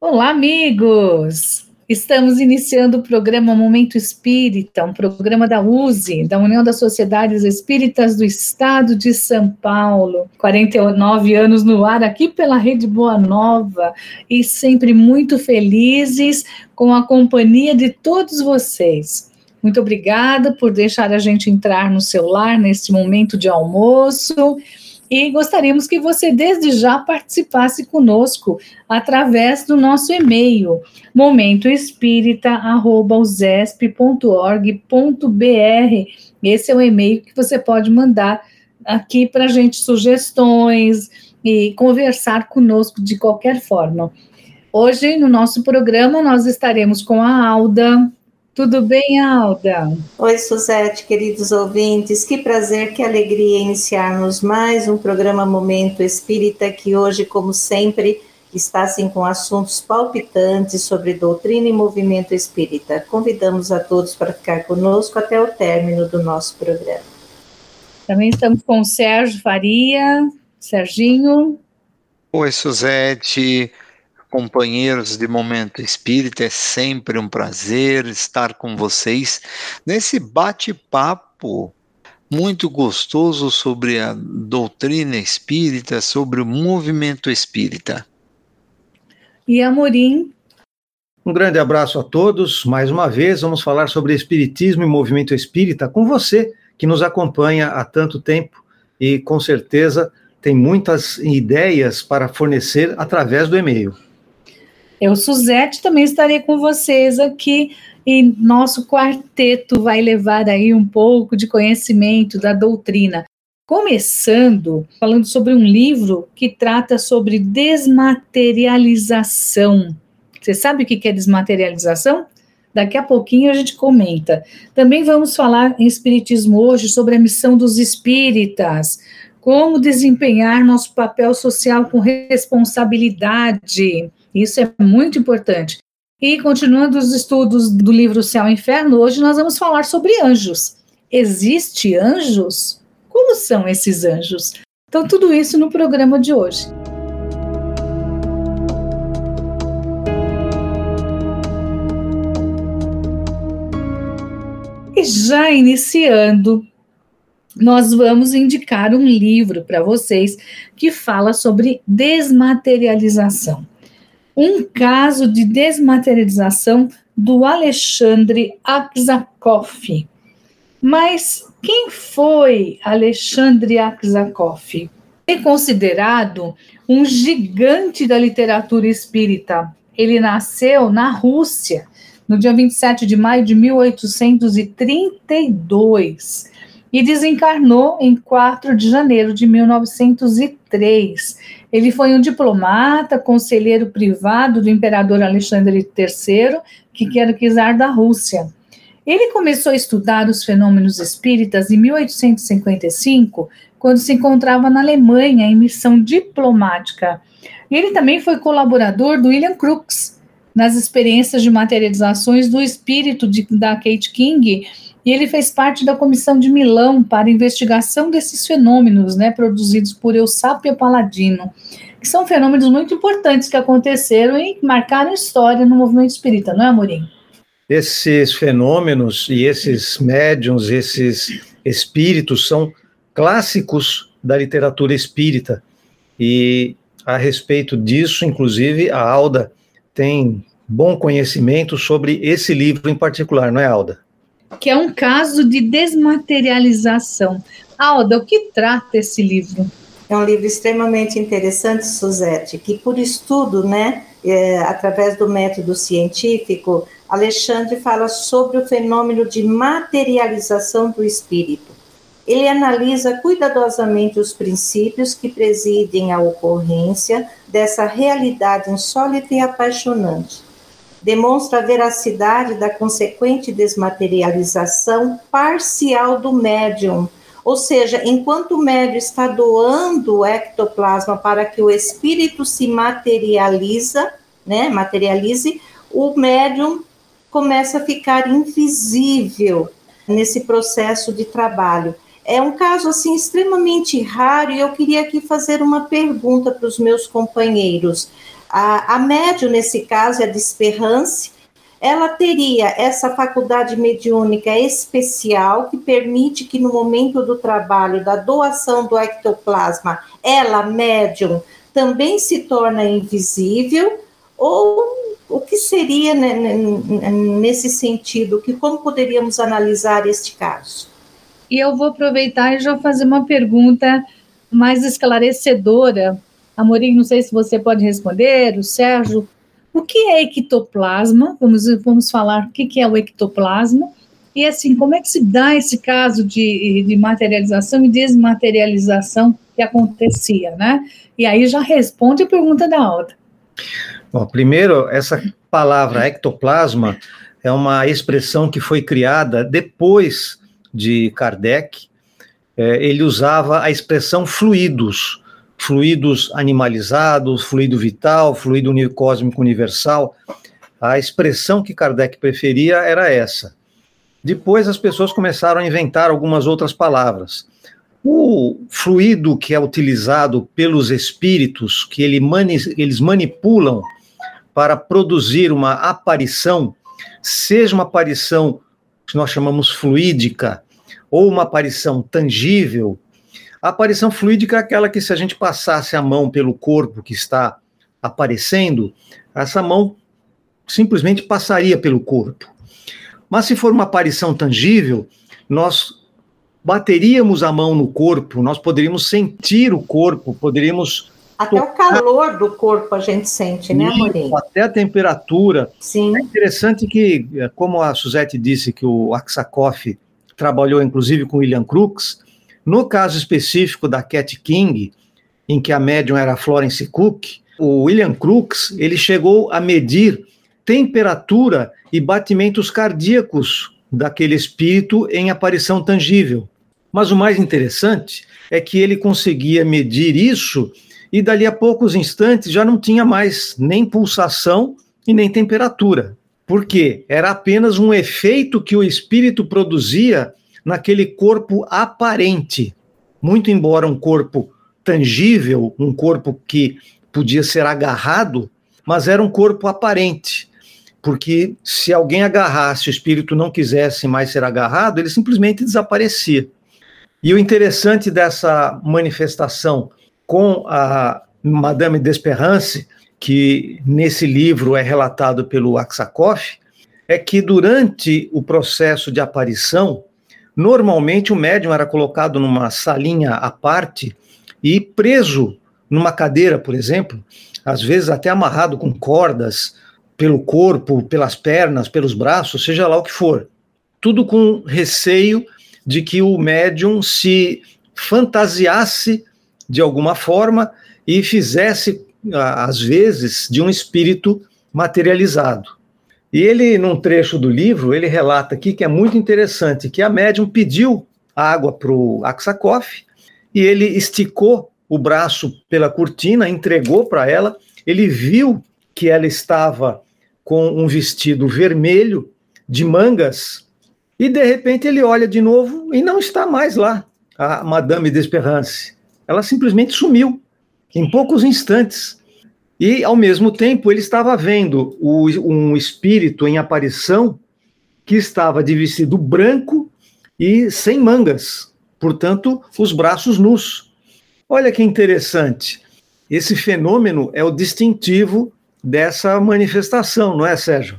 Olá, amigos! Estamos iniciando o programa Momento Espírita, um programa da USE, da União das Sociedades Espíritas do Estado de São Paulo. 49 anos no ar aqui pela Rede Boa Nova e sempre muito felizes com a companhia de todos vocês. Muito obrigada por deixar a gente entrar no seu lar neste momento de almoço e gostaríamos que você desde já participasse conosco através do nosso e-mail momentoespírita@usesp.org.br. Esse é o e-mail que você pode mandar aqui para a gente sugestões e conversar conosco de qualquer forma. Hoje, no nosso programa, nós estaremos com a Alda, tudo bem, Alda? Oi, Suzete, queridos ouvintes. Que prazer, que alegria iniciarmos mais um programa Momento Espírita, que hoje, como sempre, está assim com assuntos palpitantes sobre doutrina e movimento espírita. Convidamos a todos para ficar conosco até o término do nosso programa. Também estamos com o Sérgio Faria. Serginho. Oi, Suzete companheiros de Momento Espírita, é sempre um prazer estar com vocês nesse bate-papo muito gostoso sobre a doutrina espírita, sobre o movimento espírita. E Amorim? Um grande abraço a todos. Mais uma vez, vamos falar sobre Espiritismo e movimento espírita com você, que nos acompanha há tanto tempo e com certeza tem muitas ideias para fornecer através do e-mail. Eu, Suzete, também estarei com vocês aqui e nosso quarteto vai levar aí um pouco de conhecimento da doutrina. Começando falando sobre um livro que trata sobre desmaterialização. Você sabe o que é desmaterialização? Daqui a pouquinho a gente comenta. Também vamos falar em Espiritismo hoje sobre a missão dos espíritas, como desempenhar nosso papel social com responsabilidade. Isso é muito importante. E continuando os estudos do livro Céu e Inferno, hoje nós vamos falar sobre anjos. Existe anjos? Como são esses anjos? Então, tudo isso no programa de hoje. E já iniciando, nós vamos indicar um livro para vocês que fala sobre desmaterialização um caso de desmaterialização do Alexandre Aksakoff. Mas quem foi Alexandre Aksakoff? É considerado um gigante da literatura espírita. Ele nasceu na Rússia no dia 27 de maio de 1832 e desencarnou em 4 de janeiro de 1903. Ele foi um diplomata, conselheiro privado do imperador Alexandre III, que era czar da Rússia. Ele começou a estudar os fenômenos espíritas em 1855, quando se encontrava na Alemanha em missão diplomática. Ele também foi colaborador do William Crookes nas experiências de materializações do espírito de, da Kate King e ele fez parte da comissão de Milão para investigação desses fenômenos, né, produzidos por Eusapia Paladino, que são fenômenos muito importantes que aconteceram e marcaram história no movimento espírita, não é, Amorim? Esses fenômenos e esses médiums, esses espíritos são clássicos da literatura espírita. E a respeito disso, inclusive, a Alda tem bom conhecimento sobre esse livro em particular, não é, Alda? Que é um caso de desmaterialização. Alda, o que trata esse livro? É um livro extremamente interessante, Suzette, que por estudo, né, é, através do método científico, Alexandre fala sobre o fenômeno de materialização do espírito. Ele analisa cuidadosamente os princípios que presidem a ocorrência dessa realidade insólita e apaixonante demonstra a veracidade da consequente desmaterialização parcial do médium. Ou seja, enquanto o médium está doando o ectoplasma para que o espírito se materializa, né, materialize, o médium começa a ficar invisível nesse processo de trabalho. É um caso assim extremamente raro e eu queria aqui fazer uma pergunta para os meus companheiros. A, a médium, nesse caso, é a desperrance, ela teria essa faculdade mediúnica especial que permite que no momento do trabalho, da doação do ectoplasma, ela, médium, também se torna invisível, ou o que seria nesse sentido, que como poderíamos analisar este caso? E eu vou aproveitar e já fazer uma pergunta mais esclarecedora. Amorim, não sei se você pode responder, o Sérgio, o que é ectoplasma? Vamos, vamos falar o que é o ectoplasma. E assim, como é que se dá esse caso de, de materialização e desmaterialização que acontecia, né? E aí já responde a pergunta da Alda. Bom, primeiro, essa palavra ectoplasma é uma expressão que foi criada depois de Kardec. É, ele usava a expressão fluidos, fluidos animalizados, fluido vital, fluido cósmico universal. A expressão que Kardec preferia era essa. Depois as pessoas começaram a inventar algumas outras palavras. O fluido que é utilizado pelos espíritos, que ele mani eles manipulam para produzir uma aparição, seja uma aparição que nós chamamos fluídica, ou uma aparição tangível, a aparição fluídica é aquela que, se a gente passasse a mão pelo corpo que está aparecendo, essa mão simplesmente passaria pelo corpo. Mas se for uma aparição tangível, nós bateríamos a mão no corpo, nós poderíamos sentir o corpo, poderíamos. Até tocar. o calor do corpo a gente sente, né, Amorim? Até a temperatura. Sim. É interessante que, como a Suzette disse que o Aksakoff trabalhou inclusive com William Crookes, no caso específico da Cat King, em que a médium era Florence Cook, o William Crookes, ele chegou a medir temperatura e batimentos cardíacos daquele espírito em aparição tangível. Mas o mais interessante é que ele conseguia medir isso e dali a poucos instantes já não tinha mais nem pulsação e nem temperatura. Por quê? Era apenas um efeito que o espírito produzia naquele corpo aparente. Muito embora um corpo tangível, um corpo que podia ser agarrado, mas era um corpo aparente. Porque se alguém agarrasse, o espírito não quisesse mais ser agarrado, ele simplesmente desaparecia. E o interessante dessa manifestação com a Madame Desperance, que nesse livro é relatado pelo Aksakoff, é que durante o processo de aparição, Normalmente o médium era colocado numa salinha à parte e preso numa cadeira, por exemplo, às vezes até amarrado com cordas pelo corpo, pelas pernas, pelos braços, seja lá o que for. Tudo com receio de que o médium se fantasiasse de alguma forma e fizesse, às vezes, de um espírito materializado. E ele, num trecho do livro, ele relata aqui que é muito interessante, que a médium pediu água para o Aksakoff e ele esticou o braço pela cortina, entregou para ela, ele viu que ela estava com um vestido vermelho de mangas e de repente ele olha de novo e não está mais lá a Madame Desperance. Ela simplesmente sumiu em poucos instantes. E, ao mesmo tempo, ele estava vendo o, um espírito em aparição que estava de vestido branco e sem mangas, portanto, os braços nus. Olha que interessante. Esse fenômeno é o distintivo dessa manifestação, não é, Sérgio?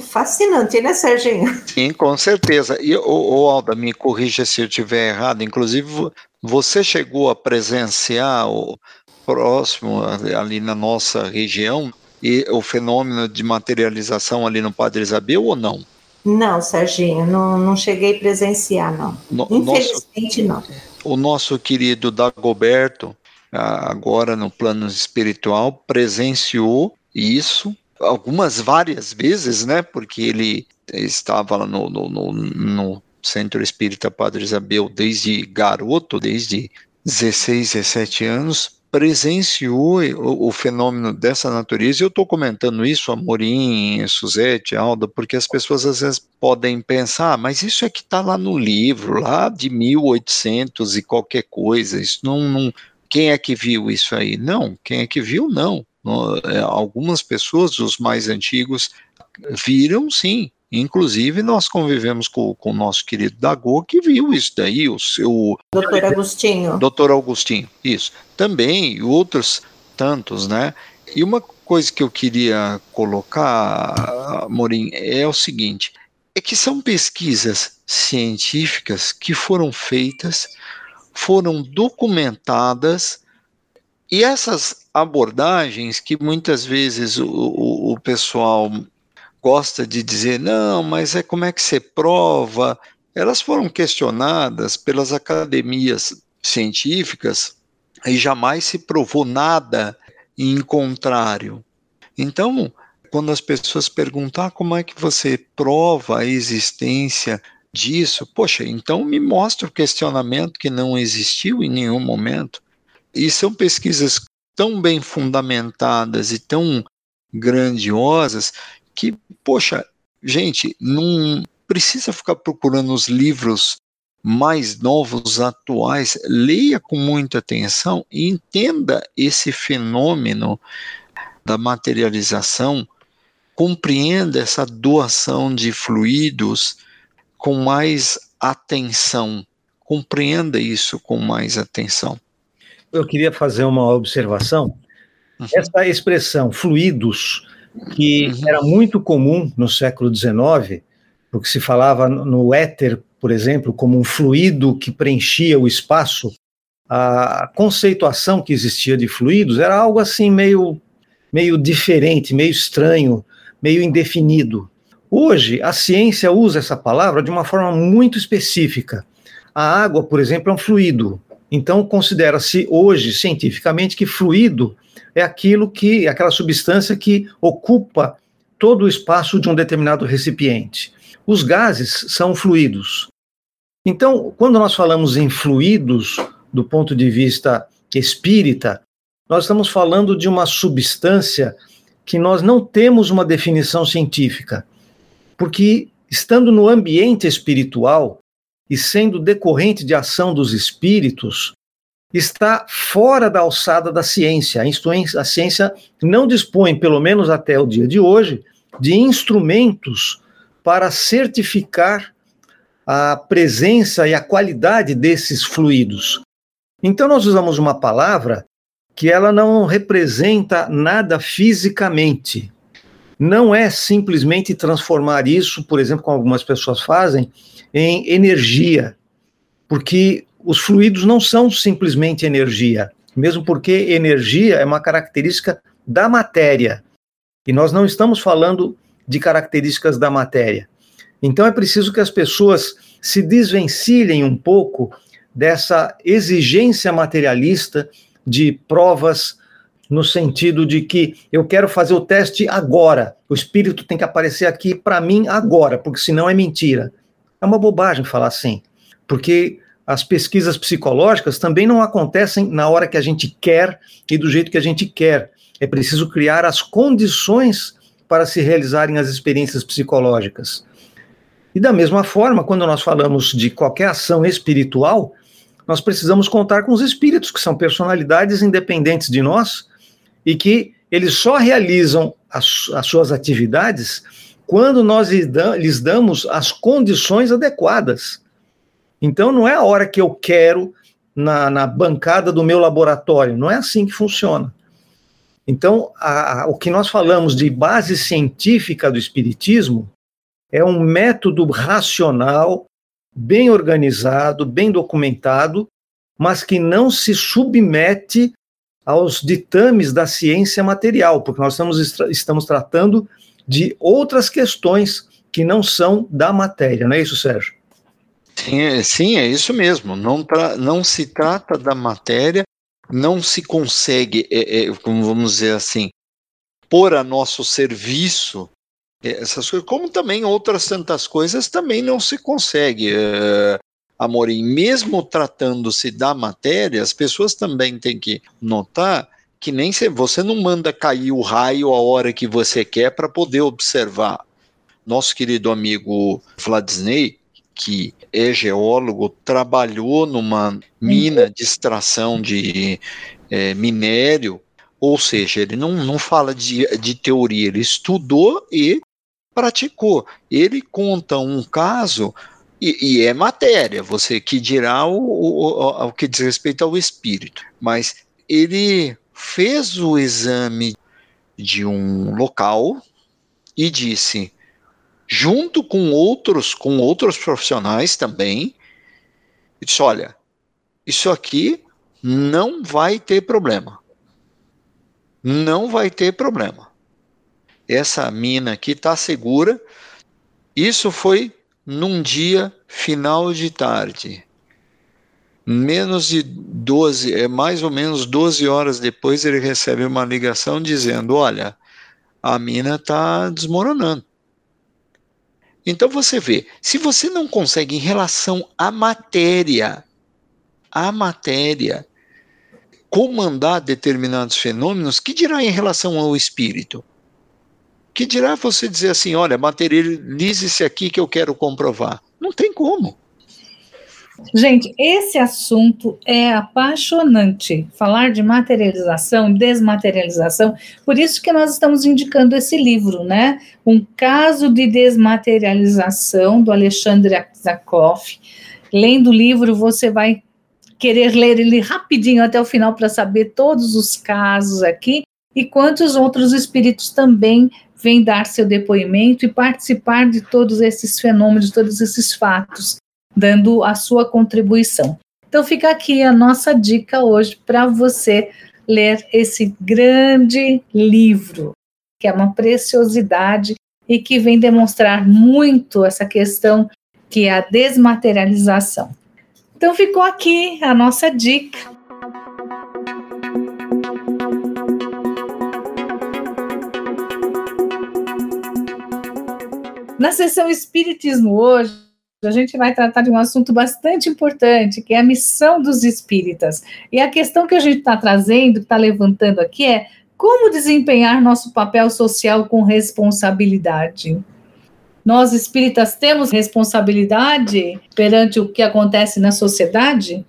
Fascinante, né, Serginho? Sim, com certeza. E, o Alda, me corrija se eu estiver errado, inclusive você chegou a presenciar o, próximo ali na nossa região e o fenômeno de materialização ali no Padre Isabel ou não? Não, Serginho, não, não cheguei a presenciar, não. No, Infelizmente, nosso, não. O nosso querido Dagoberto, agora no plano espiritual, presenciou isso algumas várias vezes, né? Porque ele estava lá no, no, no, no Centro Espírita Padre Isabel desde garoto, desde 16, 17 anos, presenciou o, o, fenômeno dessa natureza, e eu estou comentando isso, Amorim, Suzete, Alda, porque as pessoas às vezes podem pensar, ah, mas isso é que está lá no livro, lá de 1800 e qualquer coisa, isso não, não, quem é que viu isso aí? Não, quem é que viu, não. É, algumas pessoas, os mais antigos, viram sim. Inclusive, nós convivemos com, com o nosso querido Dagô, que viu isso daí, o seu. Doutor Agostinho. Doutor Augustinho, isso. Também, e outros tantos, né? E uma coisa que eu queria colocar, Morim, é o seguinte: é que são pesquisas científicas que foram feitas, foram documentadas, e essas abordagens que muitas vezes o, o, o pessoal gosta de dizer, não, mas é como é que você prova? Elas foram questionadas pelas academias científicas e jamais se provou nada em contrário. Então, quando as pessoas perguntam ah, como é que você prova a existência disso, poxa, então me mostra o questionamento que não existiu em nenhum momento. E são pesquisas tão bem fundamentadas e tão grandiosas que, poxa, gente, não precisa ficar procurando os livros mais novos, atuais, leia com muita atenção e entenda esse fenômeno da materialização compreenda essa doação de fluidos com mais atenção. Compreenda isso com mais atenção. Eu queria fazer uma observação. Uhum. Essa expressão fluidos, que uhum. era muito comum no século XIX, porque se falava no éter, por exemplo, como um fluido que preenchia o espaço, a conceituação que existia de fluidos era algo assim meio meio diferente, meio estranho, meio indefinido. Hoje, a ciência usa essa palavra de uma forma muito específica. A água, por exemplo, é um fluido. Então, considera-se hoje, cientificamente, que fluido é aquilo que, aquela substância que ocupa todo o espaço de um determinado recipiente. Os gases são fluidos. Então, quando nós falamos em fluidos, do ponto de vista espírita, nós estamos falando de uma substância que nós não temos uma definição científica, porque estando no ambiente espiritual e sendo decorrente de ação dos espíritos, está fora da alçada da ciência. A ciência não dispõe, pelo menos até o dia de hoje, de instrumentos para certificar a presença e a qualidade desses fluidos. Então, nós usamos uma palavra que ela não representa nada fisicamente. Não é simplesmente transformar isso, por exemplo, como algumas pessoas fazem, em energia, porque os fluidos não são simplesmente energia, mesmo porque energia é uma característica da matéria. E nós não estamos falando de características da matéria. Então é preciso que as pessoas se desvencilhem um pouco dessa exigência materialista de provas no sentido de que eu quero fazer o teste agora. O espírito tem que aparecer aqui para mim agora, porque senão é mentira. É uma bobagem falar assim, porque as pesquisas psicológicas também não acontecem na hora que a gente quer e do jeito que a gente quer. É preciso criar as condições para se realizarem as experiências psicológicas. E da mesma forma, quando nós falamos de qualquer ação espiritual, nós precisamos contar com os espíritos, que são personalidades independentes de nós e que eles só realizam as, as suas atividades quando nós lhes damos as condições adequadas. Então, não é a hora que eu quero na, na bancada do meu laboratório, não é assim que funciona. Então, a, a, o que nós falamos de base científica do Espiritismo é um método racional bem organizado, bem documentado, mas que não se submete aos ditames da ciência material, porque nós estamos, estamos tratando de outras questões que não são da matéria, não é isso, Sérgio? Sim, é, sim, é isso mesmo. Não, não se trata da matéria, não se consegue, é, é, como vamos dizer assim, pôr a nosso serviço essas coisas, como também outras tantas coisas também não se consegue. É, Amorim, mesmo tratando-se da matéria, as pessoas também têm que notar que nem se, você não manda cair o raio a hora que você quer para poder observar. Nosso querido amigo Vladisney, que é geólogo, trabalhou numa mina de extração de é, minério Ou seja, ele não, não fala de, de teoria, ele estudou e praticou. Ele conta um caso e, e, é matéria, você que dirá o, o, o, que diz respeito ao espírito. Mas ele fez o exame de um local e disse, junto com outros, com outros profissionais também, disse, olha, isso aqui não vai ter problema. Não vai ter problema. Essa mina aqui está segura. Isso foi num dia final de tarde. Menos de 12, é mais ou menos 12 horas depois, ele recebe uma ligação dizendo: Olha, a mina está desmoronando. Então você vê, se você não consegue, em relação à matéria, a matéria, comandar determinados fenômenos, que dirá em relação ao espírito? Que dirá você dizer assim: olha, materialize-se aqui que eu quero comprovar? Não tem como. Gente, esse assunto é apaixonante. Falar de materialização, desmaterialização, por isso que nós estamos indicando esse livro, né? Um caso de desmaterialização do Alexandre Aksakoff. Lendo o livro, você vai querer ler ele rapidinho até o final para saber todos os casos aqui e quantos outros espíritos também vêm dar seu depoimento e participar de todos esses fenômenos, de todos esses fatos dando a sua contribuição. Então fica aqui a nossa dica hoje para você ler esse grande livro, que é uma preciosidade e que vem demonstrar muito essa questão que é a desmaterialização. Então ficou aqui a nossa dica. Na sessão Espiritismo hoje, a gente vai tratar de um assunto bastante importante, que é a missão dos espíritas. E a questão que a gente está trazendo, está levantando aqui, é como desempenhar nosso papel social com responsabilidade. Nós espíritas temos responsabilidade perante o que acontece na sociedade?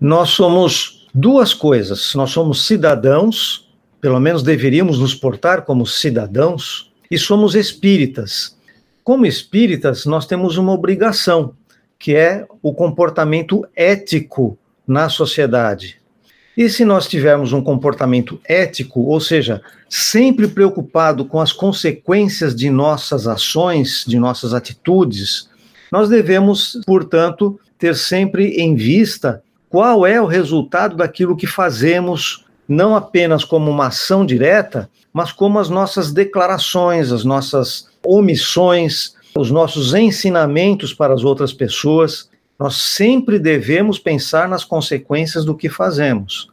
Nós somos duas coisas. Nós somos cidadãos, pelo menos deveríamos nos portar como cidadãos, e somos espíritas. Como espíritas, nós temos uma obrigação, que é o comportamento ético na sociedade. E se nós tivermos um comportamento ético, ou seja, sempre preocupado com as consequências de nossas ações, de nossas atitudes, nós devemos, portanto, ter sempre em vista qual é o resultado daquilo que fazemos, não apenas como uma ação direta, mas como as nossas declarações, as nossas omissões, os nossos ensinamentos para as outras pessoas. Nós sempre devemos pensar nas consequências do que fazemos.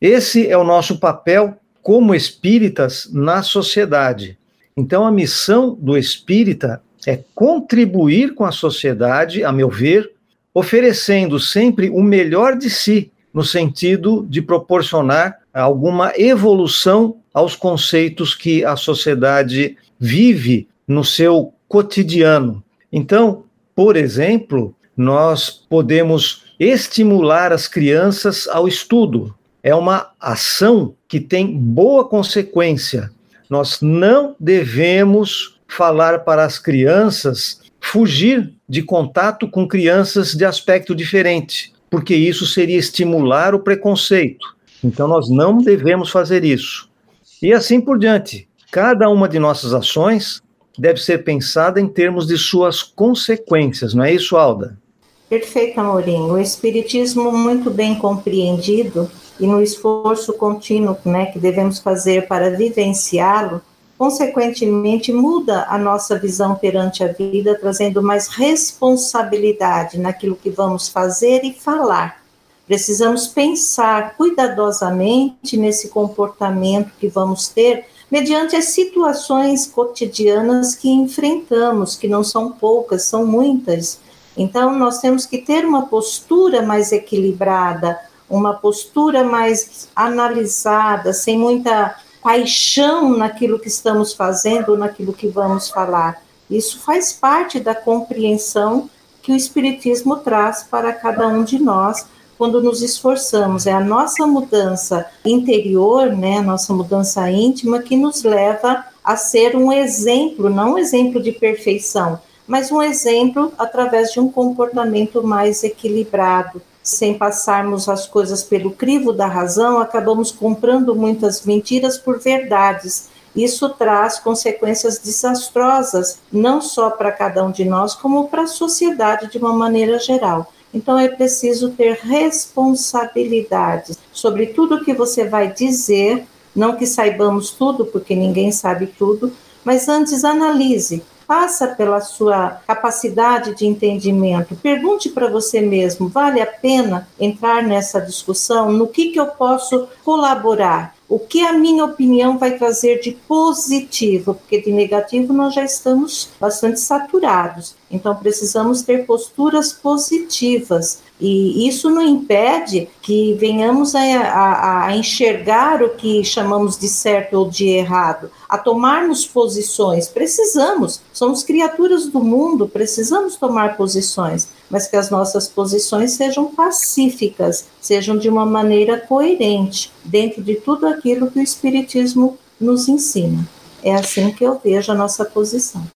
Esse é o nosso papel como espíritas na sociedade. Então, a missão do espírita é contribuir com a sociedade, a meu ver, oferecendo sempre o melhor de si, no sentido de proporcionar alguma evolução aos conceitos que a sociedade vive no seu cotidiano. Então, por exemplo, nós podemos estimular as crianças ao estudo. É uma ação que tem boa consequência. Nós não devemos falar para as crianças fugir de contato com crianças de aspecto diferente, porque isso seria estimular o preconceito. Então, nós não devemos fazer isso. E assim por diante. Cada uma de nossas ações deve ser pensada em termos de suas consequências, não é isso, Alda? Perfeito, Amorim. O Espiritismo, muito bem compreendido e no esforço contínuo né, que devemos fazer para vivenciá-lo, consequentemente muda a nossa visão perante a vida, trazendo mais responsabilidade naquilo que vamos fazer e falar. Precisamos pensar cuidadosamente nesse comportamento que vamos ter mediante as situações cotidianas que enfrentamos, que não são poucas, são muitas. Então, nós temos que ter uma postura mais equilibrada, uma postura mais analisada, sem muita paixão naquilo que estamos fazendo, naquilo que vamos falar. Isso faz parte da compreensão que o Espiritismo traz para cada um de nós, quando nos esforçamos. É a nossa mudança interior, né, a nossa mudança íntima, que nos leva a ser um exemplo, não um exemplo de perfeição, mas um exemplo através de um comportamento mais equilibrado. Sem passarmos as coisas pelo crivo da razão, acabamos comprando muitas mentiras por verdades. Isso traz consequências desastrosas, não só para cada um de nós, como para a sociedade de uma maneira geral. Então é preciso ter responsabilidade sobre tudo que você vai dizer, não que saibamos tudo, porque ninguém sabe tudo, mas antes analise, passa pela sua capacidade de entendimento, pergunte para você mesmo, vale a pena entrar nessa discussão? No que, que eu posso colaborar? O que a minha opinião vai trazer de positivo, porque de negativo nós já estamos bastante saturados. Então precisamos ter posturas positivas. E isso não impede que venhamos a, a, a, enxergar o que chamamos de certo ou de errado, a tomarmos posições. Precisamos, somos criaturas do mundo, precisamos tomar posições, mas que as nossas posições sejam pacíficas, sejam de uma maneira coerente, dentro de tudo aquilo que o Espiritismo nos ensina. É assim que eu vejo a nossa posição.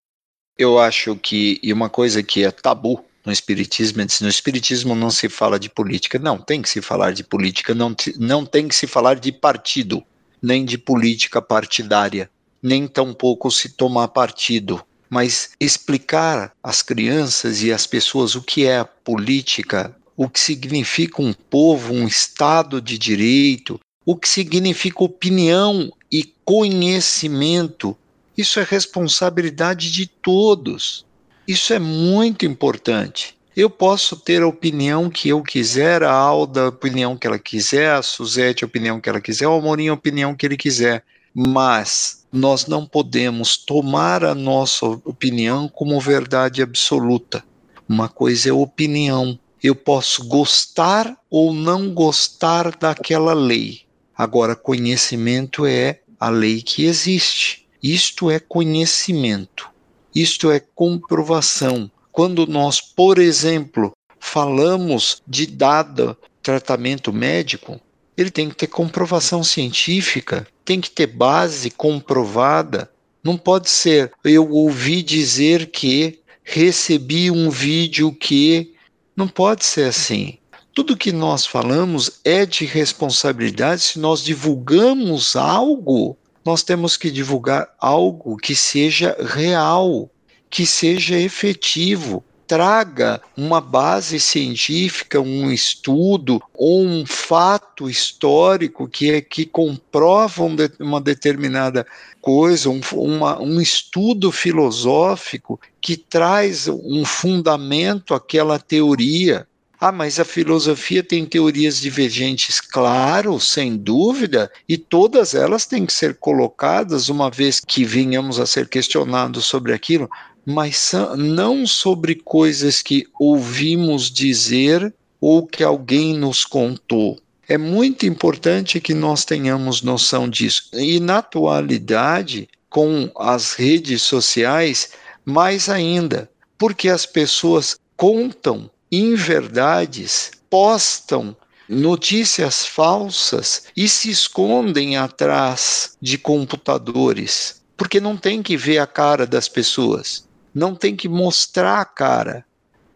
Eu acho que, e uma coisa que é tabu no Espiritismo, é no Espiritismo não se fala de política. Não, tem que se falar de política, não, não tem que se falar de partido, nem de política partidária, nem tampouco se tomar partido. Mas explicar às crianças e às pessoas o que é a política, o que significa um povo, um Estado de direito, o que significa opinião e conhecimento. Isso é responsabilidade de todos. Isso é muito importante. Eu posso ter a opinião que eu quiser, a Alda a opinião que ela quiser, a Suzete a opinião que ela quiser, o Amorim a opinião que ele quiser, mas nós não podemos tomar a nossa opinião como verdade absoluta. Uma coisa é opinião. Eu posso gostar ou não gostar daquela lei. Agora, conhecimento é a lei que existe. Isto é conhecimento. Isto é comprovação. Quando nós, por exemplo, falamos de dado tratamento médico, ele tem que ter comprovação científica, tem que ter base comprovada. Não pode ser eu ouvi dizer que, recebi um vídeo que. Não pode ser assim. Tudo que nós falamos é de responsabilidade se nós divulgamos algo nós temos que divulgar algo que seja real, que seja efetivo, traga uma base científica, um estudo ou um fato histórico que, é, que comprova uma determinada coisa, um, uma, um estudo filosófico que traz um fundamento àquela teoria. Ah, mas a filosofia tem teorias divergentes, claro, sem dúvida, e todas elas têm que ser colocadas uma vez que venhamos a ser questionados sobre aquilo, mas não sobre coisas que ouvimos dizer ou que alguém nos contou. É muito importante que nós tenhamos noção disso. E na atualidade, com as redes sociais, mais ainda, porque as pessoas contam inverdades, postam notícias falsas e se escondem atrás de computadores, porque não tem que ver a cara das pessoas, não tem que mostrar a cara.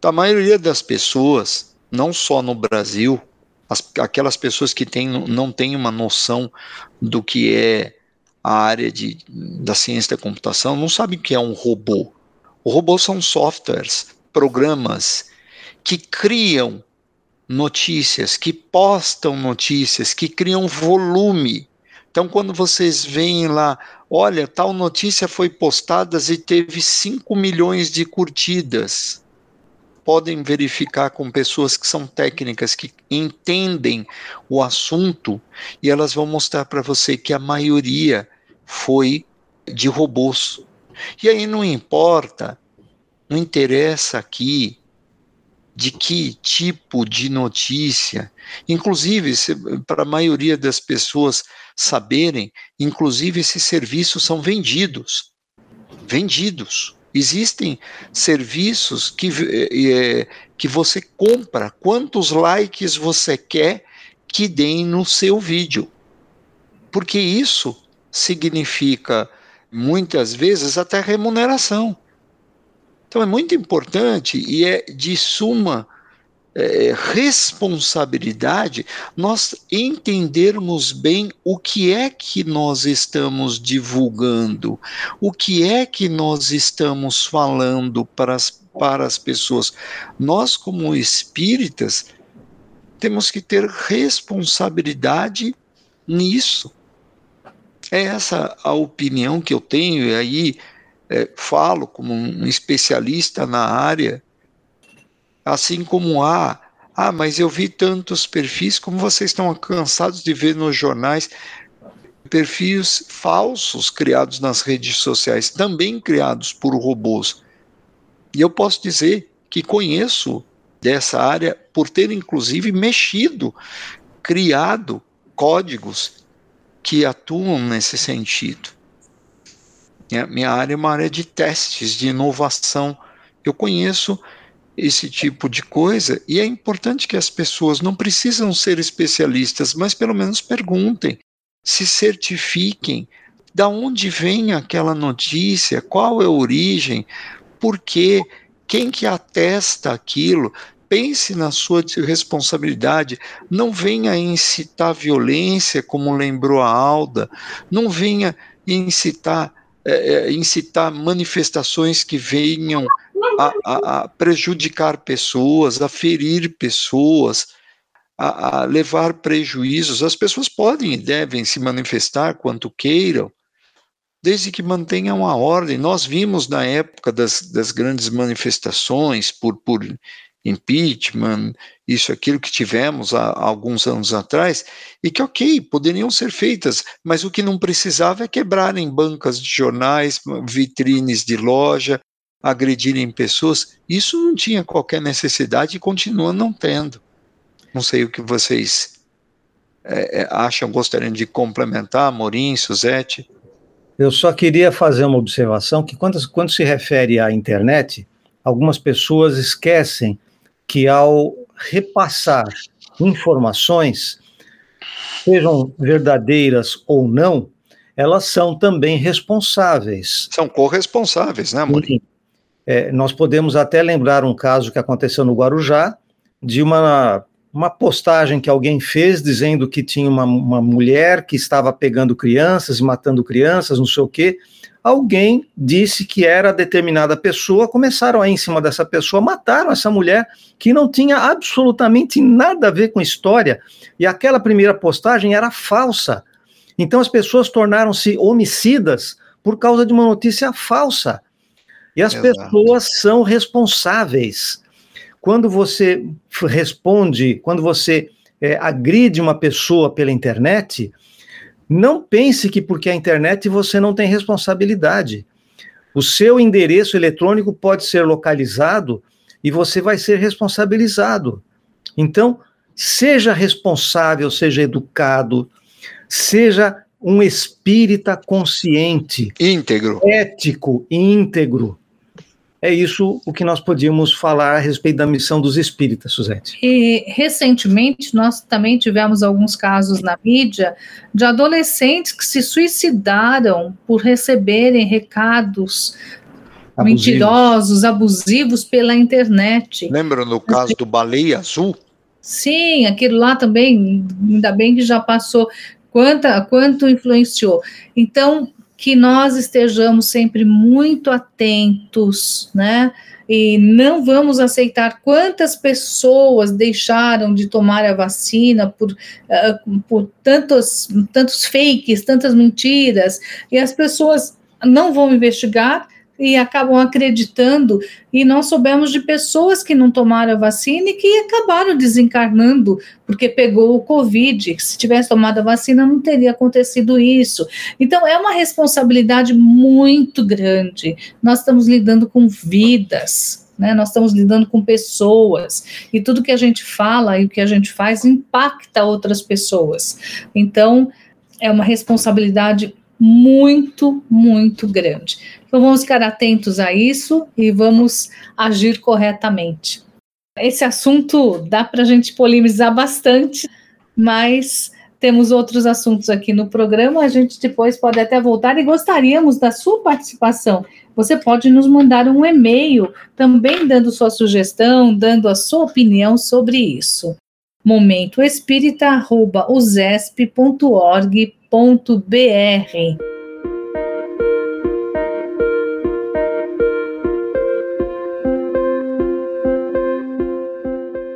A maioria das pessoas, não só no Brasil, as, aquelas pessoas que tem, não têm uma noção do que é a área de, da ciência da computação, não sabem o que é um robô. O robô são softwares, programas que criam notícias, que postam notícias, que criam volume. Então, quando vocês veem lá, olha, tal notícia foi postada e teve 5 milhões de curtidas, podem verificar com pessoas que são técnicas, que entendem o assunto, e elas vão mostrar para você que a maioria foi de robôs. E aí não importa, não interessa aqui de que tipo de notícia, inclusive para a maioria das pessoas saberem, inclusive esses serviços são vendidos. Vendidos. Existem serviços que, é, que você compra quantos likes você quer que deem no seu vídeo. Porque isso significa, muitas vezes, até remuneração. Então é muito importante e é de suma é, responsabilidade nós entendermos bem o que é que nós estamos divulgando, o que é que nós estamos falando para as, para as pessoas. Nós, como espíritas, temos que ter responsabilidade nisso. É essa a opinião que eu tenho, e aí é, falo como um especialista na área Assim como há, ah, mas eu vi tantos perfis, como vocês estão cansados de ver nos jornais, perfis falsos criados nas redes sociais, também criados por robôs. E eu posso dizer que conheço dessa área por ter inclusive mexido, criado códigos que atuam nesse sentido. Minha área é uma área de testes, de inovação. Eu conheço esse tipo de coisa, e é importante que as pessoas não precisam ser especialistas, mas pelo menos perguntem, se certifiquem, da onde vem aquela notícia, qual é a origem, por quê, quem que atesta aquilo, pense na sua responsabilidade, não venha incitar violência, como lembrou a Alda, não venha incitar, é, incitar manifestações que venham a, a, a prejudicar pessoas, a ferir pessoas, a, a, levar prejuízos. As pessoas podem e devem se manifestar quanto queiram, desde que mantenham a ordem. Nós vimos na época das, das grandes manifestações por, por impeachment, isso, aquilo que tivemos há, alguns anos atrás, e que, ok, poderiam ser feitas, mas o que não precisava é quebrarem bancas de jornais, vitrines de loja, agredirem pessoas, isso não tinha qualquer necessidade e continua não tendo. Não sei o que vocês é, é acham, gostariam de complementar, Morim, Suzete. Eu só queria fazer uma observação que quando, quando se refere à internet, algumas pessoas esquecem que ao repassar informações, sejam verdadeiras ou não, elas são também responsáveis. São corresponsáveis, né, Amorim? É, nós podemos até lembrar um caso que aconteceu no Guarujá, de uma, uma postagem que alguém fez dizendo que tinha uma, uma mulher que estava pegando crianças e matando crianças, não sei o quê. Alguém disse que era determinada pessoa, começaram a ir em cima dessa pessoa, mataram essa mulher que não tinha absolutamente nada a ver com história, e aquela primeira postagem era falsa. Então as pessoas tornaram-se homicidas por causa de uma notícia falsa. E as Exato. pessoas são responsáveis. Quando você responde, quando você é, agride uma pessoa pela internet, não pense que porque a internet você não tem responsabilidade. O seu endereço eletrônico pode ser localizado e você vai ser responsabilizado. Então, seja responsável, seja educado, seja um espírita consciente, íntegro, ético, íntegro. É isso o que nós podíamos falar a respeito da missão dos espíritas, Suzete. E recentemente nós também tivemos alguns casos na mídia de adolescentes que se suicidaram por receberem recados abusivos. mentirosos, abusivos pela internet. Lembra no caso do Baleia Azul? Sim, aquilo lá também, ainda bem que já passou. Quanta, quanto influenciou. Então, que nós estejamos sempre muito atentos, né? E não vamos aceitar quantas pessoas deixaram de tomar a vacina por, uh, por tantos, tantos fakes, tantas mentiras, e as pessoas não vão investigar e acabam acreditando. E nós soubemos de pessoas que não tomaram a vacina e que acabaram desencarnando porque pegou o Covid. Se tivesse tomado a vacina, não teria acontecido isso. Então, é uma responsabilidade muito grande. Nós estamos lidando com vidas. Né, nós estamos lidando com pessoas e tudo que a gente fala e o que a gente faz impacta outras pessoas. Então, é uma responsabilidade muito, muito grande. Então vamos ficar atentos a isso e vamos agir corretamente. Esse assunto dá para a gente polemizar bastante, mas temos outros assuntos aqui no programa. A gente depois pode até voltar e gostaríamos da sua participação. Você pode nos mandar um e-mail também dando sua sugestão, dando a sua opinião sobre isso. momentoespírita.usesp.org.br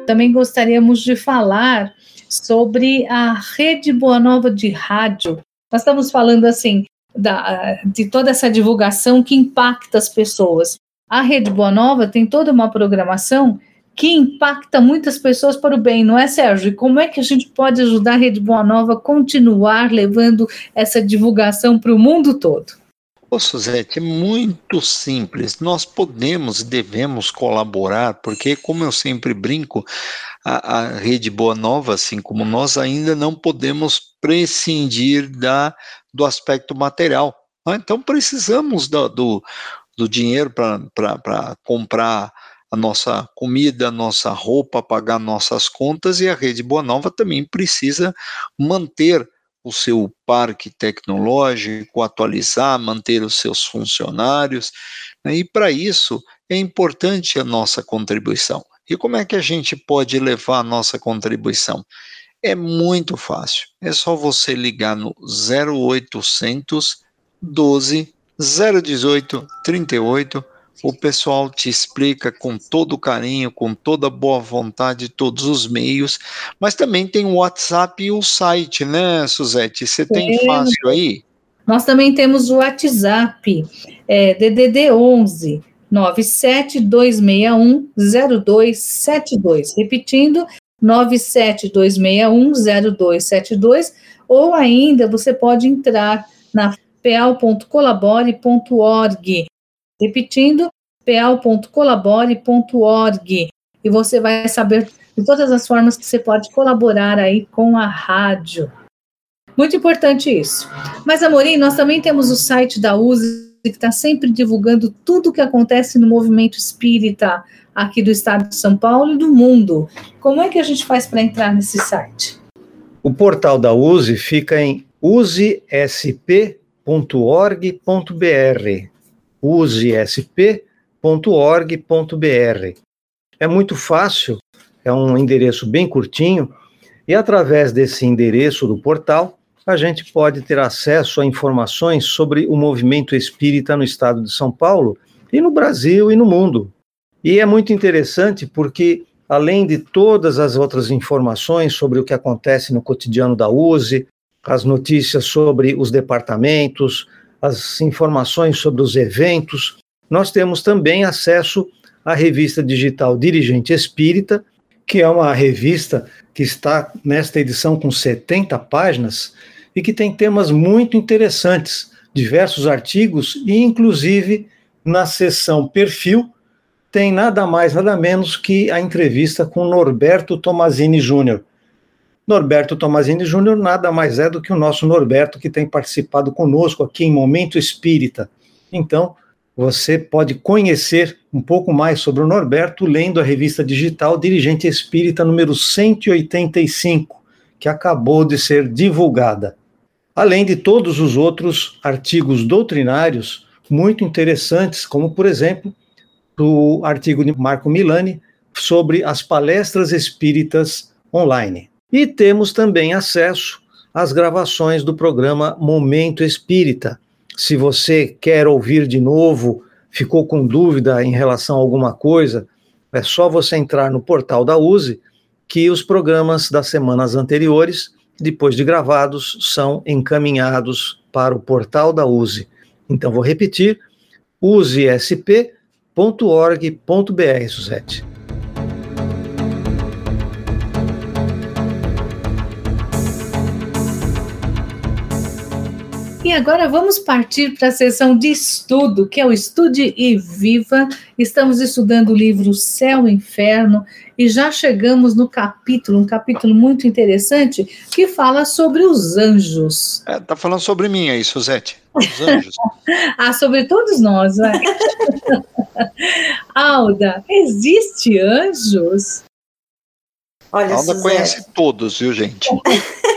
Também gostaríamos de falar sobre a Rede Boa Nova de Rádio. Nós estamos falando assim da, de toda essa divulgação que impacta as pessoas. A Rede Boa Nova tem toda uma programação que impacta muitas pessoas para o bem, não é, Sérgio? E como é que a gente pode ajudar a Rede Boa Nova a continuar levando essa divulgação para o mundo todo? Ô, Suzete, é muito simples. Nós podemos e devemos colaborar, porque, como eu sempre brinco, a, a, Rede Boa Nova, assim como nós, ainda não podemos prescindir da, do aspecto material. Né? Então, precisamos do, do, do dinheiro para comprar a nossa comida, a nossa roupa, pagar nossas contas, e a Rede Boa Nova também precisa manter o seu parque tecnológico, atualizar, manter os seus funcionários, né? e para isso é importante a nossa contribuição. E como é que a gente pode levar a nossa contribuição? É muito fácil. É só você ligar no 0800 12 018 38 o pessoal te explica com todo carinho, com toda boa vontade, todos os meios, mas também tem o WhatsApp e o site, né, Suzete? Você tem fácil aí? Nós também temos o WhatsApp, é, DDD 11 97261 0272. Repetindo, 97261 0272, ou ainda você pode entrar na peal.colabore.org Repetindo, peal.colabore.org e você vai saber de todas as formas que você pode colaborar aí com a rádio. Muito importante isso. Mas, Amorim, nós também temos o site da USE, que está sempre divulgando tudo o que acontece no movimento espírita aqui do estado de São Paulo e do mundo. Como é que a gente faz para entrar nesse site? O portal da USE fica em usesp.org.br usesp.org.br. É muito fácil, é um endereço bem curtinho, e através desse endereço do portal, a gente pode ter acesso a informações sobre o movimento espírita no estado de São Paulo e no Brasil e no mundo. E é muito interessante porque, além de todas as outras informações sobre o que acontece no cotidiano da USE, as notícias sobre os departamentos, as informações sobre os eventos. Nós temos também acesso à revista digital Dirigente Espírita, que é uma revista que está nesta edição com 70 páginas e que tem temas muito interessantes, diversos artigos e inclusive na seção perfil tem nada mais nada menos que a entrevista com Norberto Tomazini Júnior, Norberto Tomazini Júnior nada mais é do que o nosso Norberto que tem participado conosco aqui em Momento Espírita. Então, você pode conhecer um pouco mais sobre o Norberto lendo a revista digital Dirigente Espírita número 185, que acabou de ser divulgada. Além de todos os outros artigos doutrinários muito interessantes, como por exemplo, o artigo de Marco Milani sobre as palestras espíritas online. E temos também acesso às gravações do programa Momento Espírita. Se você quer ouvir de novo, ficou com dúvida em relação a alguma coisa, é só você entrar no portal da USE, que os programas das semanas anteriores, depois de gravados, são encaminhados para o portal da USE. Então, vou repetir: usesp.org.br, Suzete. E agora vamos partir para a sessão de estudo, que é o Estude e Viva. Estamos estudando o livro Céu e Inferno e já chegamos no capítulo, um capítulo muito interessante, que fala sobre os anjos. É, tá falando sobre mim aí, Suzete. Os anjos. ah, sobre todos nós, vai. Alda, existe anjos? Olha, Alda Suzete. conhece todos, viu, gente?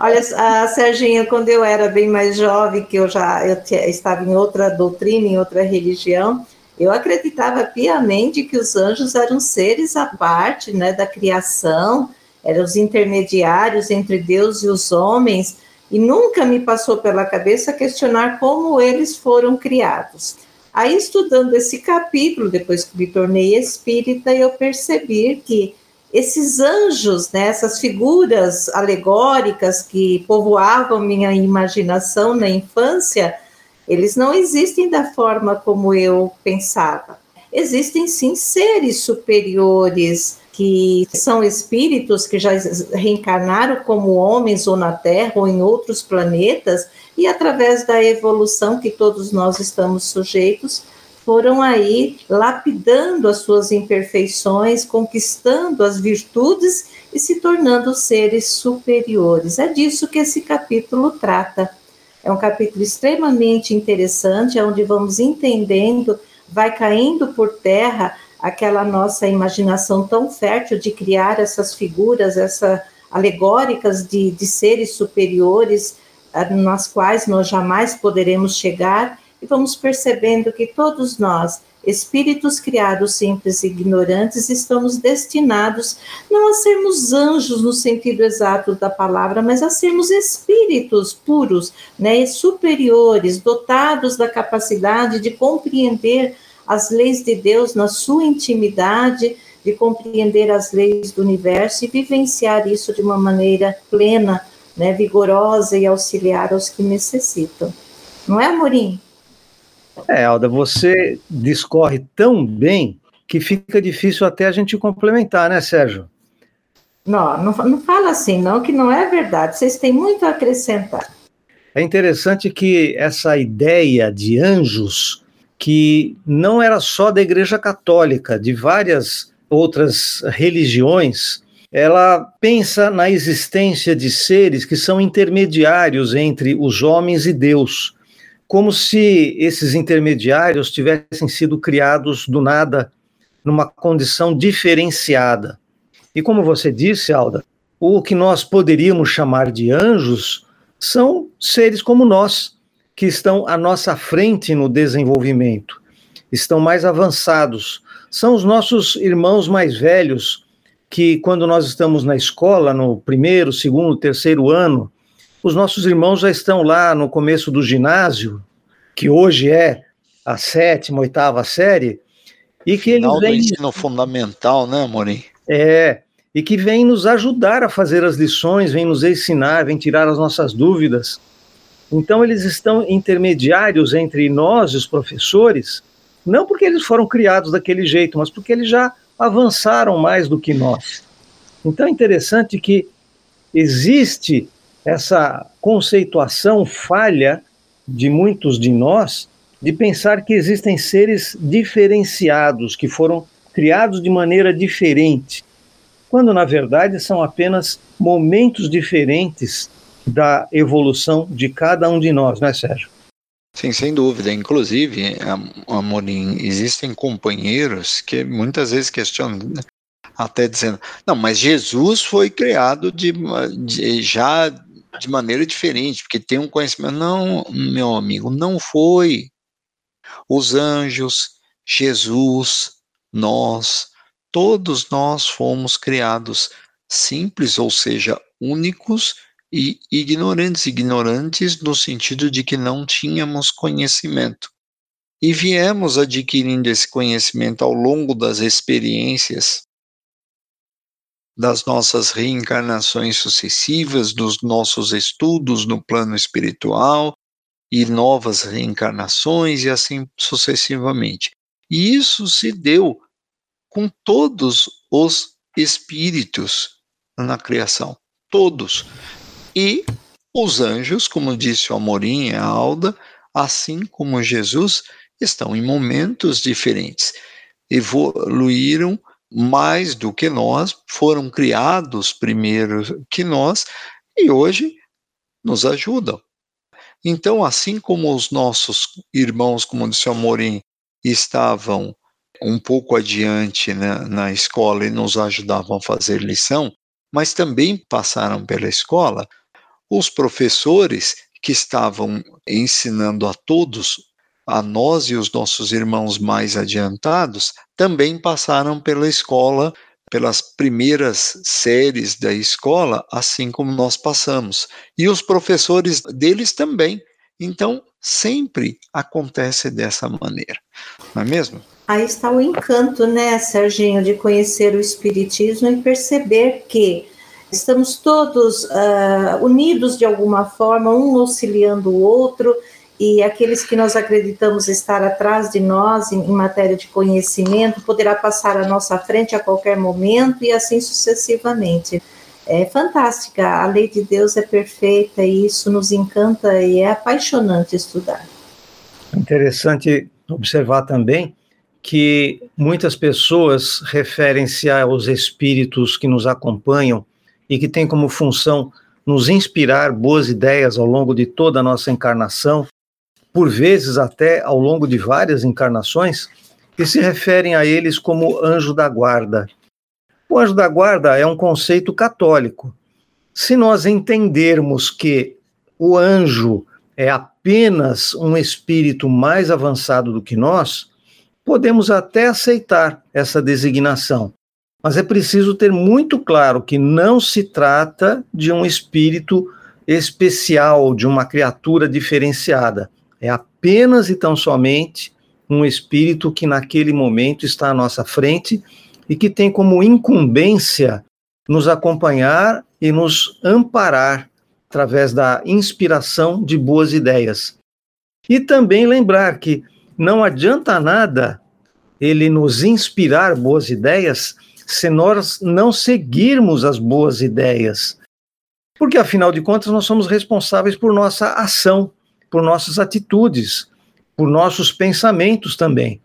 Olha, a Serginha, quando eu era bem mais jovem, que eu já eu estava em outra doutrina, em outra religião, eu acreditava piamente que os anjos eram seres à parte, né, da criação, eram os intermediários entre Deus e os homens, e nunca me passou pela cabeça questionar como eles foram criados. Aí, estudando esse capítulo, depois que me tornei espírita, eu percebi que esses anjos, né, essas figuras alegóricas que povoavam minha imaginação na infância, eles não existem da forma como eu pensava. Existem sim seres superiores que são espíritos que já reencarnaram como homens ou na Terra ou em outros planetas e através da evolução que todos nós estamos sujeitos, foram aí lapidando as suas imperfeições, conquistando as virtudes e se tornando seres superiores. É disso que esse capítulo trata. É um capítulo extremamente interessante, onde vamos entendendo, vai caindo por terra aquela nossa imaginação tão fértil de criar essas figuras, essas alegóricas de, de seres superiores, ah, nas quais nós jamais poderemos chegar e vamos percebendo que todos nós, espíritos criados simples e ignorantes, estamos destinados não a sermos anjos no sentido exato da palavra, mas a sermos espíritos puros, né, superiores, dotados da capacidade de compreender as leis de Deus na sua intimidade, de compreender as leis do universo e vivenciar isso de uma maneira plena, né, vigorosa e auxiliar aos que necessitam. Não é, Amorim? É, Alda, você discorre tão bem que fica difícil até a gente complementar, né, Sérgio? Não, não, não fala assim, não, que não é verdade. Vocês têm muito a acrescentar. É interessante que essa ideia de anjos, que não era só da Igreja Católica, de várias outras religiões, ela pensa na existência de seres que são intermediários entre os homens e Deus como se esses intermediários tivessem sido criados do nada, numa condição diferenciada. E como você disse, Alda, o que nós poderíamos chamar de anjos são seres como nós, que estão à nossa frente no desenvolvimento, estão mais avançados. São os nossos irmãos mais velhos, que quando nós estamos na escola, no primeiro, segundo, terceiro ano, os nossos irmãos já estão lá no começo do ginásio, que hoje é a sétima, oitava série, e que Final eles vêm... do ensino fundamental, né, Amorim? É, e que vem nos ajudar a fazer as lições, vem nos ensinar, vem tirar as nossas dúvidas. Então, eles estão intermediários entre nós e os professores, não porque eles foram criados daquele jeito, mas porque eles já avançaram mais do que nós. Então, é interessante que existe essa conceituação falha de muitos de nós de pensar que existem seres diferenciados, que foram criados de maneira diferente, quando na verdade são apenas momentos diferentes da evolução de cada um de nós, não é, Sérgio? Sim, sem dúvida. Inclusive, Amorim, existem companheiros que muitas vezes questionam, até dizendo, não, mas Jesus foi criado de, de já de maneira diferente, porque tem um conhecimento. Não, meu amigo, não foi. Os anjos, Jesus, nós, todos nós fomos criados simples, ou seja, únicos e ignorantes, ignorantes no sentido de que não tínhamos conhecimento. E viemos adquirindo esse conhecimento ao longo das experiências das nossas reencarnações sucessivas, dos nossos estudos no plano espiritual e novas reencarnações e assim sucessivamente. E isso se deu com todos os espíritos na criação, todos. E Os anjos, como disse o Amorim e a Alda, assim como Jesus, estão em momentos diferentes. Evoluíram mais do que nós, foram criados primeiro que nós e hoje nos ajudam. Então, assim como os nossos irmãos, como disse o Amorim, estavam um pouco adiante né, na escola e nos ajudavam a fazer lição, mas também passaram pela escola, os professores que estavam ensinando a todos, a nós e os nossos irmãos mais adiantados, também passaram pela escola, pelas primeiras séries da escola, assim como nós passamos. E os professores deles também. Então, sempre acontece dessa maneira, não é mesmo? Aí está o encanto, né, Serginho, de conhecer o Espiritismo e perceber que estamos todos uh, unidos de alguma forma, um auxiliando o outro, e aqueles que nós acreditamos estar atrás de nós em, em, matéria de conhecimento poderá passar à nossa frente a qualquer momento e assim sucessivamente. É fantástica, a lei de Deus é perfeita e isso nos encanta e é apaixonante estudar. Interessante observar também que muitas pessoas referem-se aos espíritos que nos acompanham e que têm como função nos inspirar boas ideias ao longo de toda a nossa encarnação, por vezes até ao longo de várias encarnações, e se referem a eles como anjo da guarda. O anjo da guarda é um conceito católico. Se nós entendermos que o anjo é apenas um espírito mais avançado do que nós, podemos até aceitar essa designação. Mas é preciso ter muito claro que não se trata de um espírito especial, de uma criatura diferenciada. É apenas e tão somente um espírito que naquele momento está à nossa frente e que tem como incumbência nos acompanhar e nos amparar através da inspiração de boas ideias. E também lembrar que não adianta nada ele nos inspirar boas ideias se nós não seguirmos as boas ideias. Porque, afinal de contas, nós somos responsáveis por nossa ação, por nossas atitudes, por nossos pensamentos também.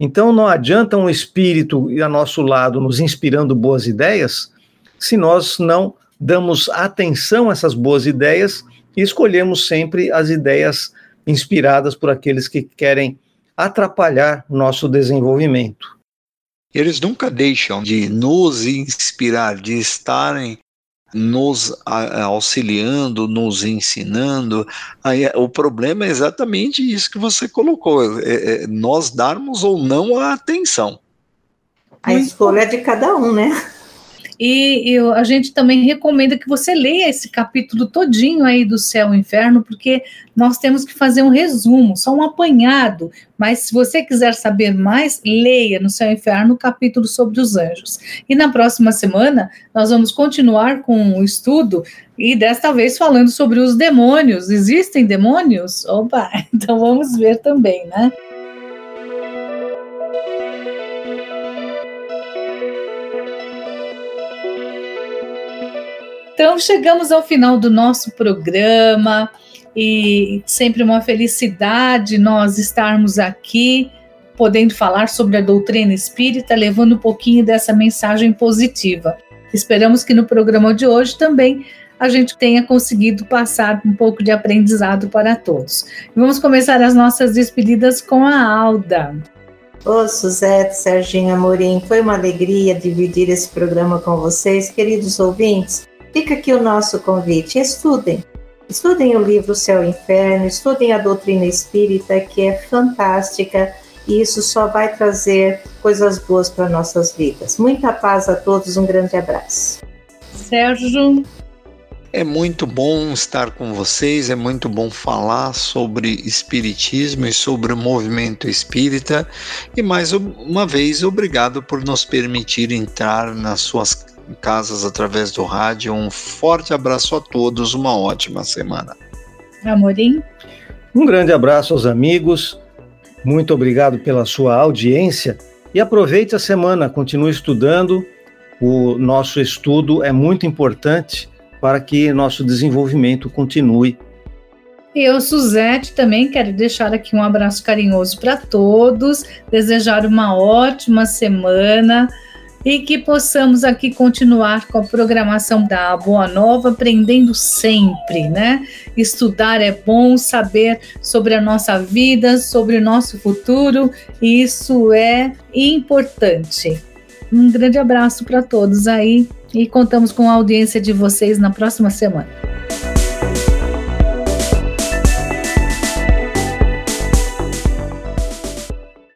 Então, não adianta um espírito a nosso lado nos inspirando boas ideias se nós não damos atenção a essas boas ideias e escolhemos sempre as ideias inspiradas por aqueles que querem atrapalhar nosso desenvolvimento. Eles nunca deixam de nos inspirar, de estarem nos auxiliando, nos ensinando. Aí, o problema é exatamente isso que você colocou: é, é nós darmos ou não a atenção. A escolha é de cada um, né? E, a gente também recomenda que você leia esse capítulo todinho aí do Céu e Inferno, porque nós temos que fazer um resumo, só um apanhado. Mas se você quiser saber mais, leia no Céu e Inferno o capítulo sobre os anjos. E na próxima semana nós vamos continuar com o estudo e desta vez falando sobre os demônios. Existem demônios? Opa, então vamos ver também, né? Então, chegamos ao final do nosso programa e sempre uma felicidade nós estarmos aqui podendo falar sobre a doutrina espírita, levando um pouquinho dessa mensagem positiva. Esperamos que no programa de hoje também a gente tenha conseguido passar um pouco de aprendizado para todos. Vamos começar as nossas despedidas com a Alda. Ô, Suzete, Serginho Amorim, foi uma alegria dividir esse programa com vocês, queridos ouvintes. Fica aqui o nosso convite: estudem. Estudem o livro Céu e Inferno, estudem a doutrina espírita, que é fantástica e isso só vai trazer coisas boas para nossas vidas. Muita paz a todos, um grande abraço. Sérgio. É muito bom estar com vocês, é muito bom falar sobre espiritismo e sobre o movimento espírita. E mais uma vez, obrigado por nos permitir entrar nas suas casas através do rádio. Um forte abraço a todos, uma ótima semana. Amorim. Um grande abraço aos amigos, muito obrigado pela sua audiência e aproveite a semana, continue estudando. O nosso estudo é muito importante para que nosso desenvolvimento continue. E eu, Suzete, também quero deixar aqui um abraço carinhoso para todos, desejar uma ótima semana e que possamos aqui continuar com a programação da Boa Nova, aprendendo sempre, né? Estudar é bom, saber sobre a nossa vida, sobre o nosso futuro, e isso é importante. Um grande abraço para todos aí e contamos com a audiência de vocês na próxima semana.